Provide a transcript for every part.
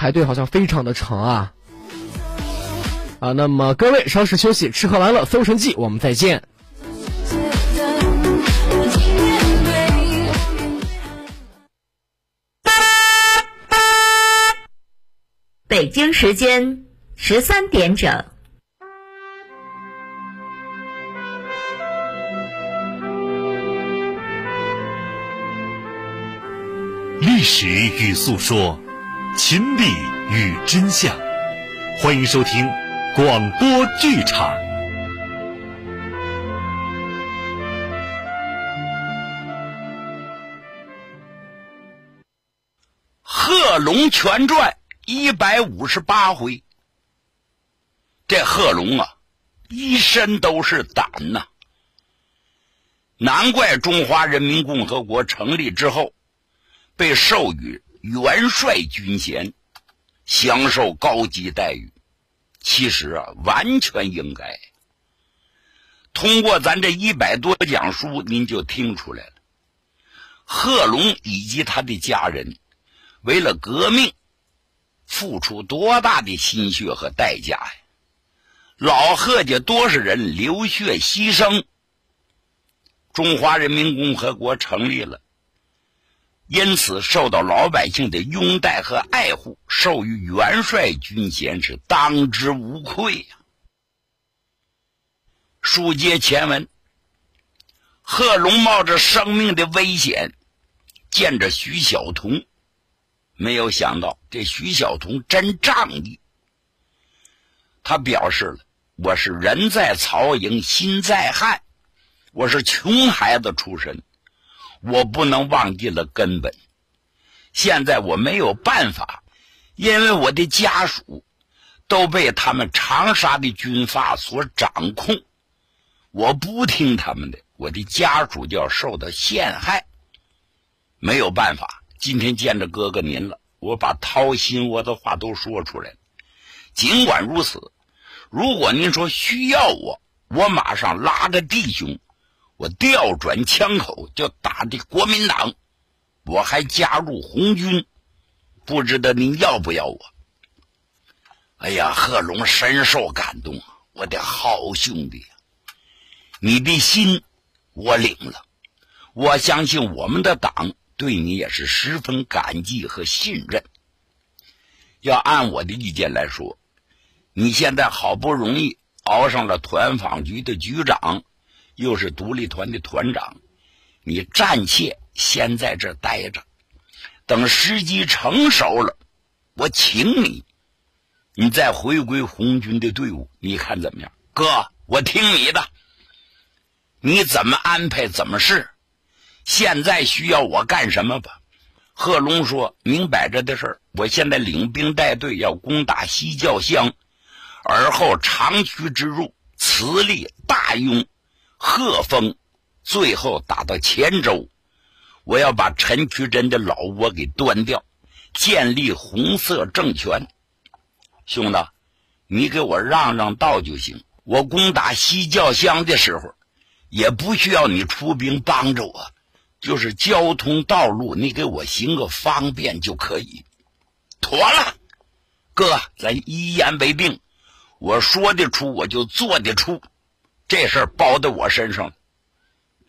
排队好像非常的长啊。啊，那么各位稍事休息，吃喝玩乐搜神记，我们再见。北京时间十三点整。历史与诉说，亲历与真相。欢迎收听广播剧场《贺龙全传》一百五十八回。这贺龙啊，一身都是胆呐，难怪中华人民共和国成立之后。被授予元帅军衔，享受高级待遇，其实啊，完全应该。通过咱这一百多讲书，您就听出来了，贺龙以及他的家人为了革命，付出多大的心血和代价呀！老贺家多少人流血牺牲，中华人民共和国成立了。因此，受到老百姓的拥戴和爱护，授予元帅军衔是当之无愧呀。书接前文，贺龙冒着生命的危险见着徐晓彤，没有想到这徐晓彤真仗义。他表示了：“我是人在曹营心在汉，我是穷孩子出身。”我不能忘记了根本。现在我没有办法，因为我的家属都被他们长沙的军阀所掌控。我不听他们的，我的家属就要受到陷害。没有办法，今天见着哥哥您了，我把掏心窝的话都说出来。尽管如此，如果您说需要我，我马上拉着弟兄。我调转枪口就打的国民党，我还加入红军，不知道您要不要我？哎呀，贺龙深受感动啊！我的好兄弟，你的心我领了，我相信我们的党对你也是十分感激和信任。要按我的意见来说，你现在好不容易熬上了团防局的局长。又是独立团的团长，你暂且先在这待着，等时机成熟了，我请你，你再回归红军的队伍，你看怎么样？哥，我听你的，你怎么安排怎么是。现在需要我干什么吧？贺龙说明摆着的事，我现在领兵带队要攻打西教乡，而后长驱直入，磁力大用。贺峰，最后打到黔州，我要把陈渠珍的老窝给端掉，建立红色政权。兄弟，你给我让让道就行。我攻打西教乡的时候，也不需要你出兵帮着我，就是交通道路，你给我行个方便就可以。妥了，哥，咱一言为定。我说得出，我就做得出。这事儿包在我身上了，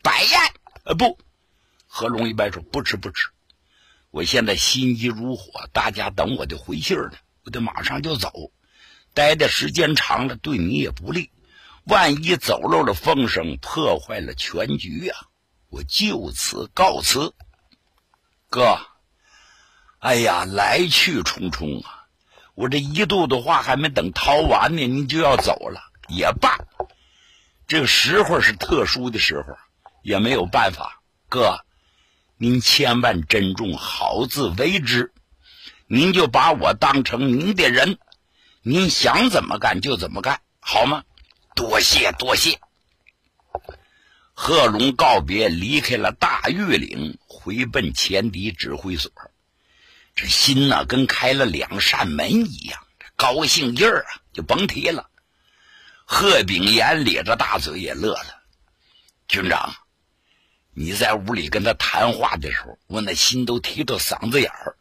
摆宴呃不，何龙一摆手，不吃不吃，我现在心急如火，大家等我的回信呢，我得马上就走，待的时间长了对你也不利，万一走漏了风声，破坏了全局呀，我就此告辞。哥，哎呀，来去匆匆啊，我这一肚子话还没等掏完呢，你就要走了，也罢。这个时候是特殊的时候，也没有办法。哥，您千万珍重，好自为之。您就把我当成您的人，您想怎么干就怎么干，好吗？多谢多谢。贺龙告别，离开了大峪岭，回奔前敌指挥所。这心呐，跟开了两扇门一样，高兴劲儿啊，就甭提了。贺炳炎咧着大嘴也乐了。军长，你在屋里跟他谈话的时候，我那心都提到嗓子眼儿。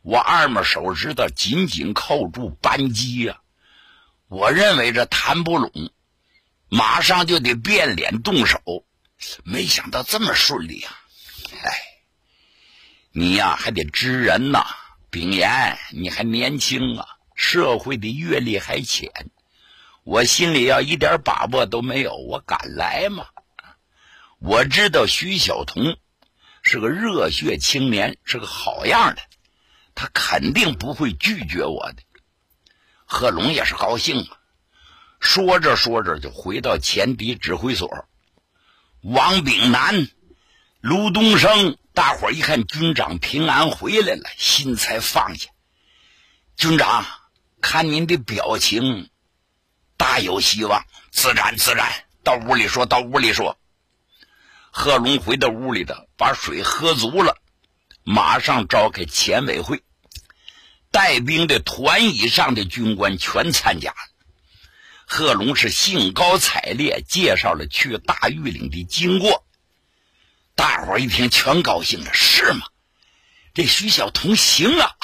我二拇手指头紧紧扣住扳机呀。我认为这谈不拢，马上就得变脸动手，没想到这么顺利啊！哎，你呀还得知人呐，炳炎，你还年轻啊，社会的阅历还浅，我心里要一点把握都没有，我敢来吗？我知道徐晓彤是个热血青年，是个好样的，他肯定不会拒绝我的。贺龙也是高兴啊，说着说着就回到前敌指挥所。王炳南、卢东升，大伙一看军长平安回来了，心才放下。军长，看您的表情，大有希望。自然，自然，到屋里说，到屋里说。贺龙回到屋里头，把水喝足了，马上召开前委会，带兵的团以上的军官全参加。贺龙是兴高采烈介绍了去大峪岭的经过，大伙一听全高兴了，是吗？这徐晓彤行啊，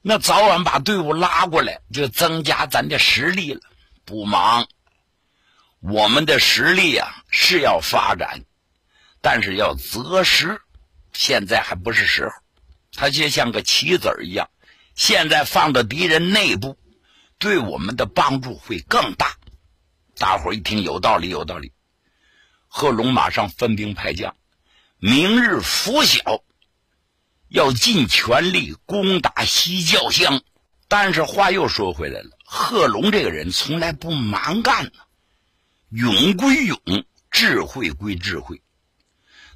那早晚把队伍拉过来，就增加咱的实力了。不忙，我们的实力啊是要发展。但是要择时，现在还不是时候。他就像个棋子儿一样，现在放到敌人内部，对我们的帮助会更大。大伙儿一听有道理，有道理。贺龙马上分兵派将，明日拂晓要尽全力攻打西教乡。但是话又说回来了，贺龙这个人从来不蛮干呢，勇归勇，智慧归智慧。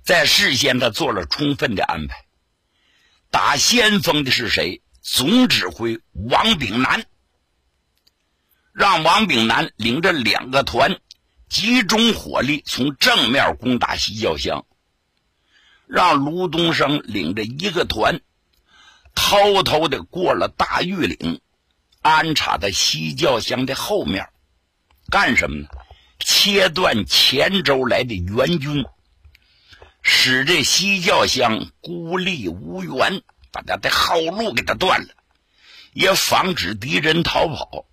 在事先，他做了充分的安排。打先锋的是谁？总指挥王炳南，让王炳南领着两个团，集中火力从正面攻打西郊乡；让卢东升领着一个团，偷偷的过了大峪岭，安插在西教乡的后面，干什么呢？切断黔州来的援军。使这西教乡孤立无援，把他的后路给他断了，也防止敌人逃跑。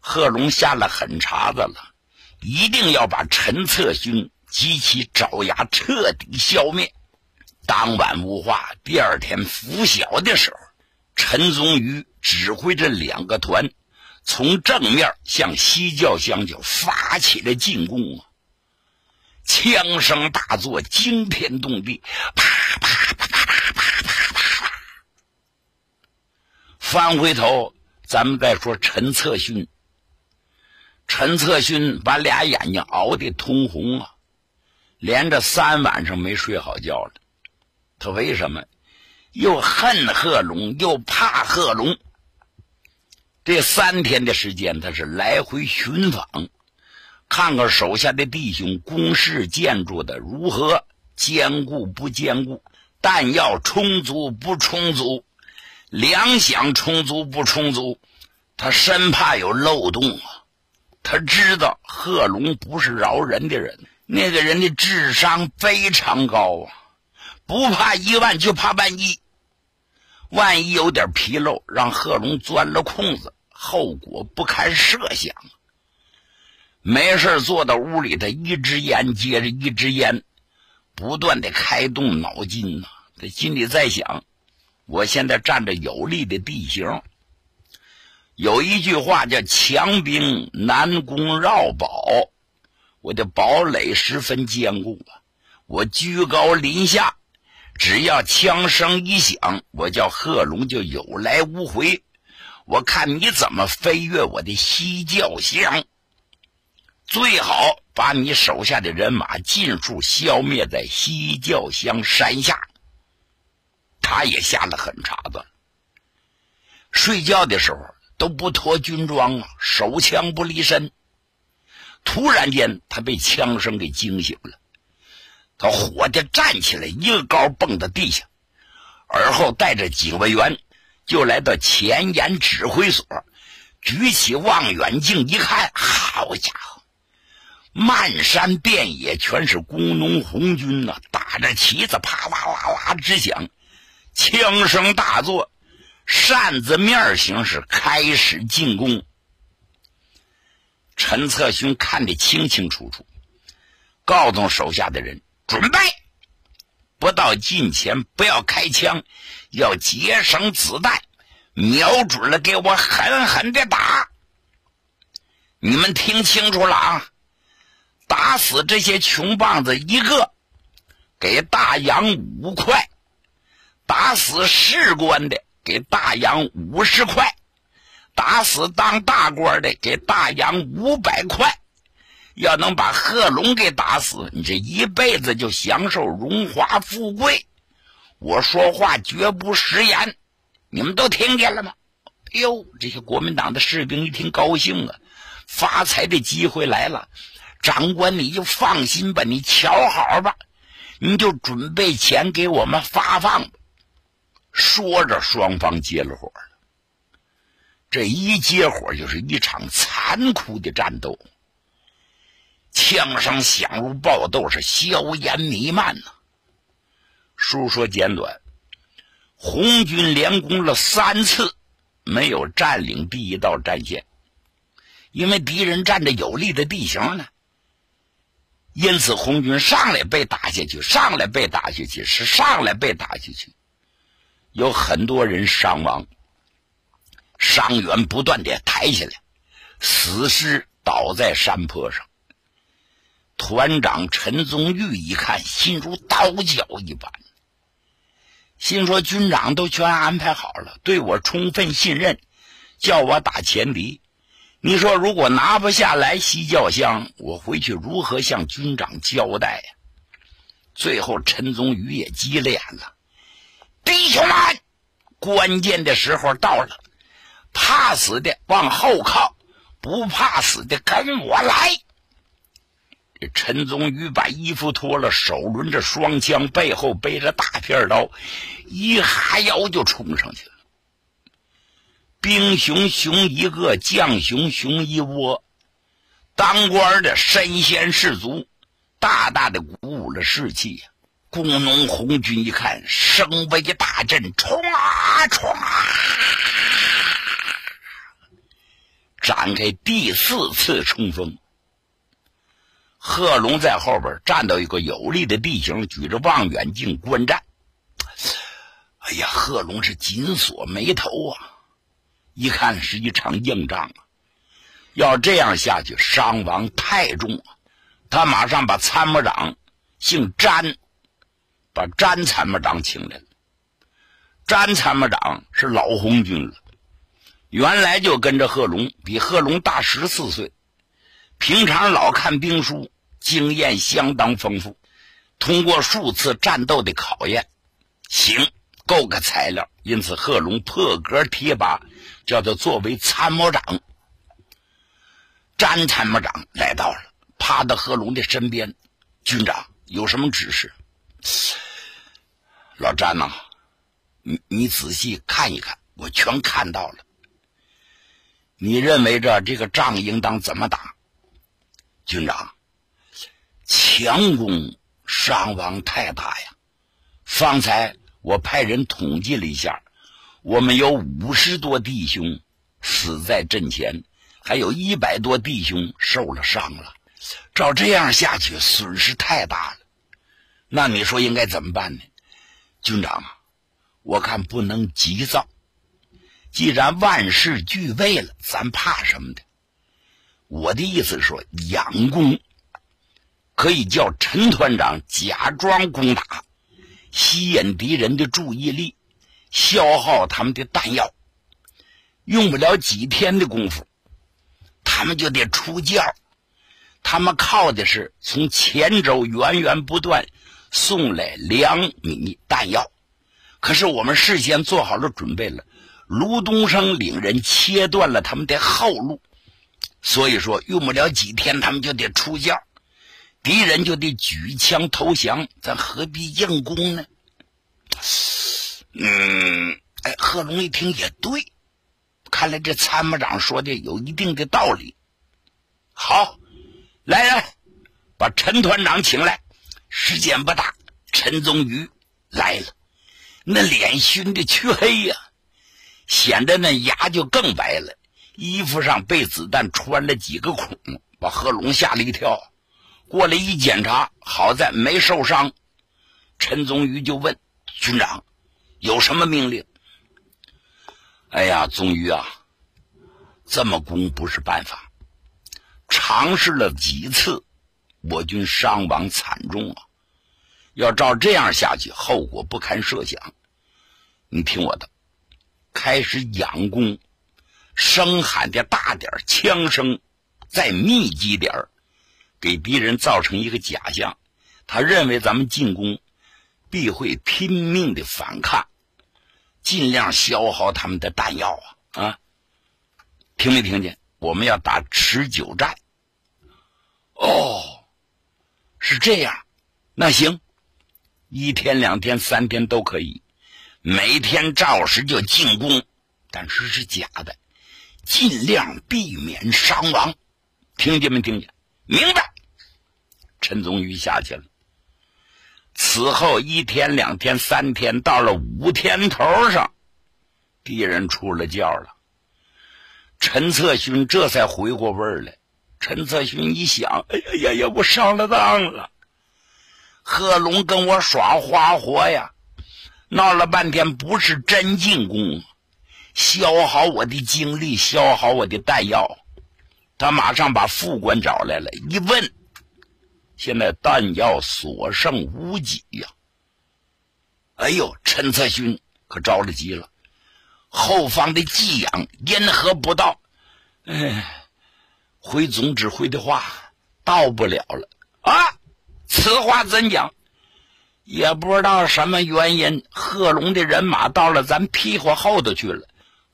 贺龙下了狠茬子了，一定要把陈策勋及其爪牙彻底消灭。当晚无话，第二天拂晓的时候，陈宗瑜指挥着两个团，从正面向西教乡就发起了进攻啊！枪声大作，惊天动地，啪啪啪啪啪啪啪啪！翻回头，咱们再说陈策勋。陈策勋把俩眼睛熬得通红啊，连着三晚上没睡好觉了。他为什么？又恨贺龙，又怕贺龙。这三天的时间，他是来回寻访。看看手下的弟兄工事建筑的如何坚固不坚固，弹药充足不充足，粮饷充足不充足，他生怕有漏洞啊！他知道贺龙不是饶人的人，那个人的智商非常高啊，不怕一万就怕万一，万一有点纰漏，让贺龙钻了空子，后果不堪设想。没事坐到屋里，他一支烟接着一支烟，不断的开动脑筋呐。他心里在想：我现在占着有利的地形。有一句话叫“强兵难攻绕堡”，我的堡垒十分坚固啊。我居高临下，只要枪声一响，我叫贺龙就有来无回。我看你怎么飞越我的西教乡。最好把你手下的人马尽数消灭在西教乡山下。他也下了狠茬子，睡觉的时候都不脱军装，手枪不离身。突然间，他被枪声给惊醒了，他火的站起来，一个高蹦到地下，而后带着警卫员就来到前沿指挥所，举起望远镜一看，好家伙！漫山遍野全是工农红军呐，打着旗子啪啦啦啦直响，枪声大作，扇子面形式开始进攻。陈策勋看得清清楚楚，告诉手下的人准备，不到近前不要开枪，要节省子弹，瞄准了给我狠狠的打。你们听清楚了啊！打死这些穷棒子一个，给大洋五块；打死士官的，给大洋五十块；打死当大官的，给大洋五百块。要能把贺龙给打死，你这一辈子就享受荣华富贵。我说话绝不食言，你们都听见了吗？哎呦，这些国民党的士兵一听高兴啊！发财的机会来了，长官你就放心吧，你瞧好吧，你就准备钱给我们发放吧。说着，双方接了火了。这一接火就是一场残酷的战斗，枪声响如爆豆，是硝烟弥漫呐。书说简短，红军连攻了三次，没有占领第一道战线。因为敌人占着有利的地形呢，因此红军上来被打下去，上来被打下去，是上来被打下去，有很多人伤亡，伤员不断的抬起来，死尸倒在山坡上。团长陈宗玉一看，心如刀绞一般，心说军长都全安排好了，对我充分信任，叫我打前敌。你说，如果拿不下来西教乡，我回去如何向军长交代呀？最后，陈宗宇也急了眼了。弟兄们，关键的时候到了，怕死的往后靠，不怕死的跟我来。这陈宗宇把衣服脱了，手抡着双枪，背后背着大片刀，一哈腰就冲上去了。兵熊熊一个，将熊熊一窝。当官的身先士卒，大大的鼓舞了士气！工农红军一看，声威大振，冲啊冲啊！展开第四次冲锋。贺龙在后边站到一个有利的地形，举着望远镜观战。哎呀，贺龙是紧锁眉头啊！一看是一场硬仗啊！要这样下去，伤亡太重啊！他马上把参谋长姓詹，把詹参谋长请来了。詹参谋长是老红军了，原来就跟着贺龙，比贺龙大十四岁，平常老看兵书，经验相当丰富。通过数次战斗的考验，行。够个材料，因此贺龙破格提拔，叫他作为参谋长。詹参谋长来到了，趴到贺龙的身边。军长有什么指示？老詹呐，你你仔细看一看，我全看到了。你认为这这个仗应当怎么打？军长，强攻伤亡太大呀！方才。我派人统计了一下，我们有五十多弟兄死在阵前，还有一百多弟兄受了伤了。照这样下去，损失太大了。那你说应该怎么办呢？军长，我看不能急躁。既然万事俱备了，咱怕什么的？我的意思是说，佯攻可以叫陈团长假装攻打。吸引敌人的注意力，消耗他们的弹药，用不了几天的功夫，他们就得出教。他们靠的是从前州源源不断送来粮米弹药，可是我们事先做好了准备了。卢东升领人切断了他们的后路，所以说用不了几天，他们就得出教。敌人就得举枪投降，咱何必硬攻呢？嗯，哎，贺龙一听也对，看来这参谋长说的有一定的道理。好，来人，把陈团长请来。时间不大，陈宗瑜来了，那脸熏的黢黑呀，显得那牙就更白了。衣服上被子弹穿了几个孔，把贺龙吓了一跳。过来一检查，好在没受伤。陈宗瑜就问军长：“有什么命令？”哎呀，宗瑜啊，这么攻不是办法。尝试了几次，我军伤亡惨重啊！要照这样下去，后果不堪设想。你听我的，开始佯攻，声喊的大点枪声再密集点给敌人造成一个假象，他认为咱们进攻必会拼命的反抗，尽量消耗他们的弹药啊！啊，听没听见？我们要打持久战。哦，是这样，那行，一天、两天、三天都可以，每天照实就进攻，但是是假的，尽量避免伤亡，听见没？听见？明白。陈宗瑜下去了。此后一天、两天、三天，到了五天头上，敌人出了叫了。陈策勋这才回过味儿来。陈策勋一想，哎呀呀呀，我上了当了。贺龙跟我耍花活呀，闹了半天不是真进攻，消耗我的精力，消耗我的弹药。他马上把副官找来了，一问，现在弹药所剩无几呀。哎呦，陈策勋可着了急了，后方的给养因何不到？哎。回总指挥的话，到不了了啊！此话怎讲？也不知道什么原因，贺龙的人马到了咱屁股后头去了，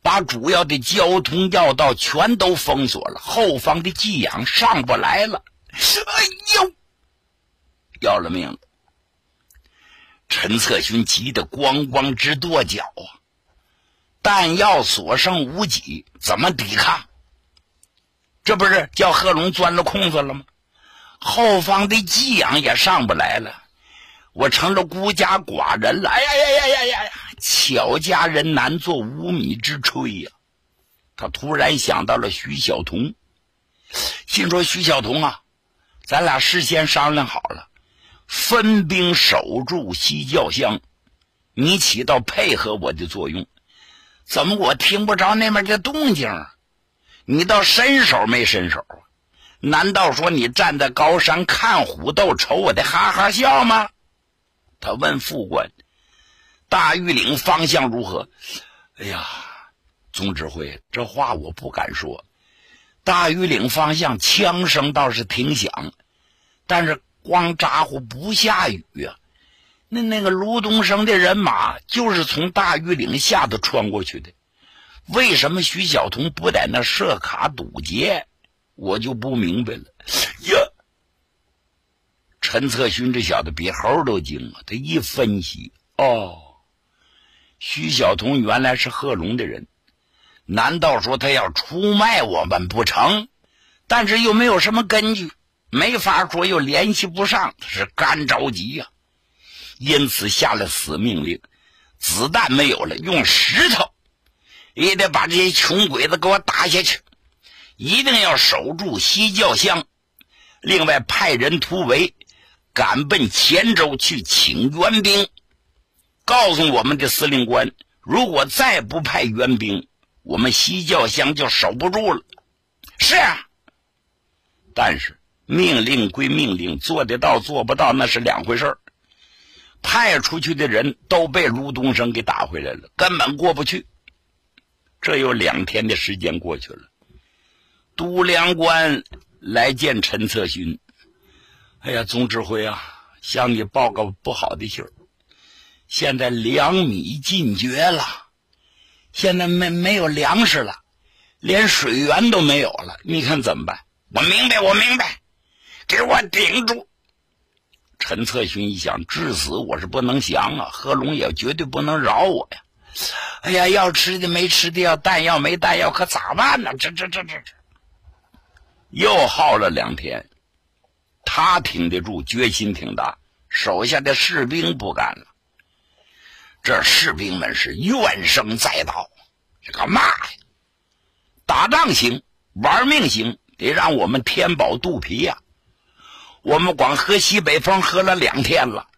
把主要的交通要道全都封锁了，后方的寄养上不来了。哎呦，要了命了！陈策勋急得咣咣直跺脚啊！弹药所剩无几，怎么抵抗？这不是叫贺龙钻了空子了吗？后方的寄养也上不来了，我成了孤家寡人了。哎呀呀呀呀呀呀！巧家人难做无米之炊呀。他突然想到了徐小彤，心说：“徐小彤啊，咱俩事先商量好了，分兵守住西教乡，你起到配合我的作用。怎么我听不着那边的动静？”你倒伸手没伸手啊？难道说你站在高山看虎斗，瞅我的哈哈笑吗？他问副官：“大峪岭方向如何？”哎呀，总指挥，这话我不敢说。大峪岭方向枪声倒是挺响，但是光咋呼不下雨呀。那那个卢东升的人马就是从大峪岭下头穿过去的。为什么徐晓彤不在那设卡堵截？我就不明白了。呀，陈策勋这小子比猴都精啊！他一分析，哦，徐晓彤原来是贺龙的人，难道说他要出卖我们不成？但是又没有什么根据，没法说，又联系不上，他是干着急呀。因此下了死命令：子弹没有了，用石头。也得把这些穷鬼子给我打下去，一定要守住西教乡。另外派人突围，赶奔黔州去请援兵。告诉我们的司令官，如果再不派援兵，我们西教乡就守不住了。是啊，但是命令归命令，做得到做不到那是两回事儿派出去的人都被卢东升给打回来了，根本过不去。这有两天的时间过去了，都粮官来见陈策勋。哎呀，总指挥啊，向你报告不好的信儿，现在粮米尽绝了，现在没没有粮食了，连水源都没有了，你看怎么办？我明白，我明白，给我顶住！陈策勋一想，至死我是不能降啊，贺龙也绝对不能饶我呀。哎呀，要吃的没吃的，要弹药没弹药，可咋办呢？这这这这这，又耗了两天，他挺得住，决心挺大，手下的士兵不干了。这士兵们是怨声载道，这个嘛呀？打仗行，玩命行，得让我们填饱肚皮呀！我们光喝西北风喝了两天了，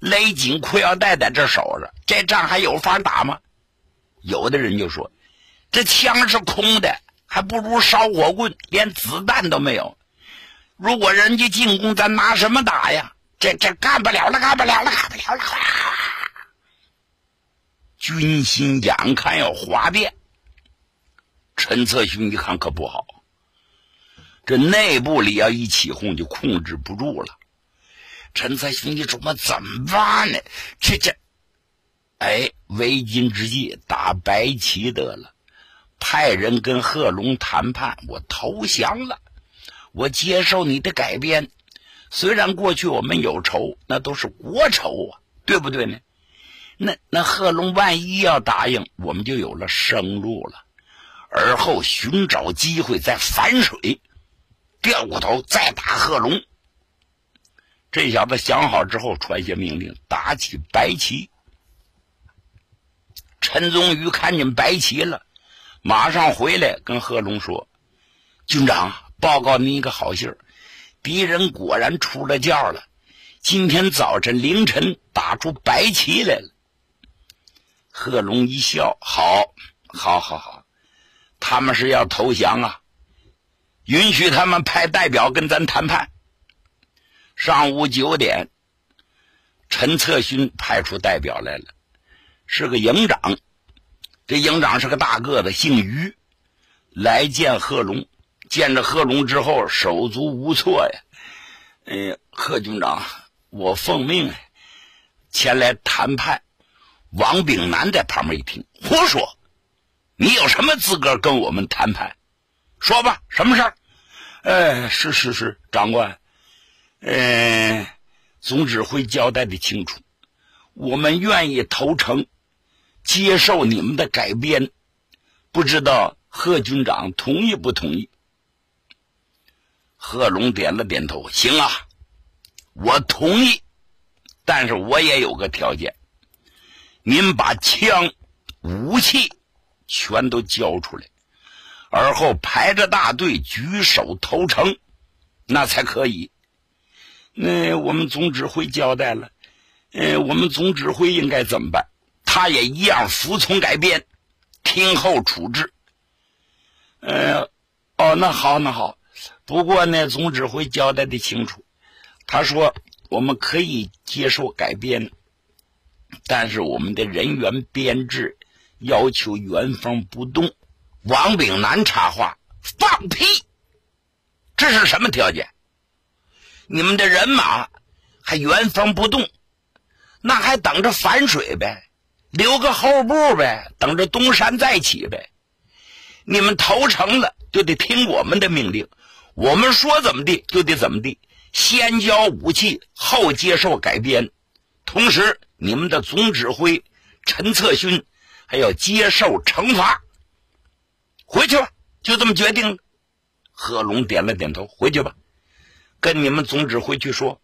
勒紧裤腰带在这守着，这仗还有法打吗？有的人就说：“这枪是空的，还不如烧火棍，连子弹都没有。如果人家进攻，咱拿什么打呀？这这干不了了，干不了了，干不了了！”军心眼看要哗变。陈策勋一看可不好，这内部里要一起哄就控制不住了。陈策勋一琢磨怎么办呢？这这，哎，为今之计打白旗得了，派人跟贺龙谈判，我投降了，我接受你的改编。虽然过去我们有仇，那都是国仇啊，对不对呢？那那贺龙万一要答应，我们就有了生路了。而后寻找机会再反水，掉过头再打贺龙。这小子想好之后，传下命令，打起白旗。陈宗瑜看见白旗了，马上回来跟贺龙说：“军长，报告您一个好信儿，敌人果然出了叫了，今天早晨凌晨打出白旗来了。”贺龙一笑：“好，好，好，好。”他们是要投降啊！允许他们派代表跟咱谈判。上午九点，陈策勋派出代表来了，是个营长。这营长是个大个子，姓于，来见贺龙。见着贺龙之后，手足无措呀。嗯，贺军长，我奉命前来谈判。王炳南在旁边一听，胡说。你有什么资格跟我们谈判？说吧，什么事儿？哎，是是是，长官，嗯，总指挥交代的清楚，我们愿意投诚，接受你们的改编，不知道贺军长同意不同意？贺龙点了点头，行啊，我同意，但是我也有个条件，您把枪、武器。全都交出来，而后排着大队举手投诚，那才可以。那我们总指挥交代了，嗯，我们总指挥应该怎么办？他也一样服从改编，听候处置。呃，哦，那好，那好。不过呢，总指挥交代的清楚，他说我们可以接受改编，但是我们的人员编制。要求原封不动。王炳南插话：“放屁！这是什么条件？你们的人马还原封不动，那还等着反水呗？留个后步呗？等着东山再起呗？你们投诚了，就得听我们的命令，我们说怎么地就得怎么地。先交武器，后接受改编。同时，你们的总指挥陈策勋。”还要接受惩罚，回去吧，就这么决定。贺龙点了点头，回去吧，跟你们总指挥去说，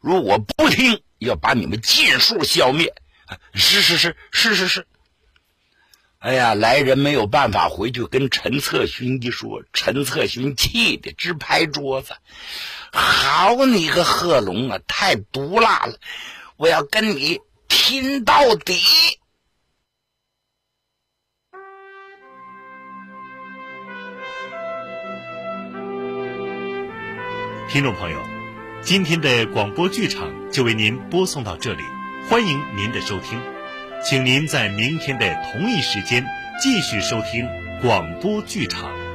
如果不听，要把你们尽数消灭。是是是是是是。哎呀，来人没有办法回去跟陈策勋一说，陈策勋气的直拍桌子：“好你个贺龙啊，太毒辣了！我要跟你拼到底！”听众朋友，今天的广播剧场就为您播送到这里，欢迎您的收听，请您在明天的同一时间继续收听广播剧场。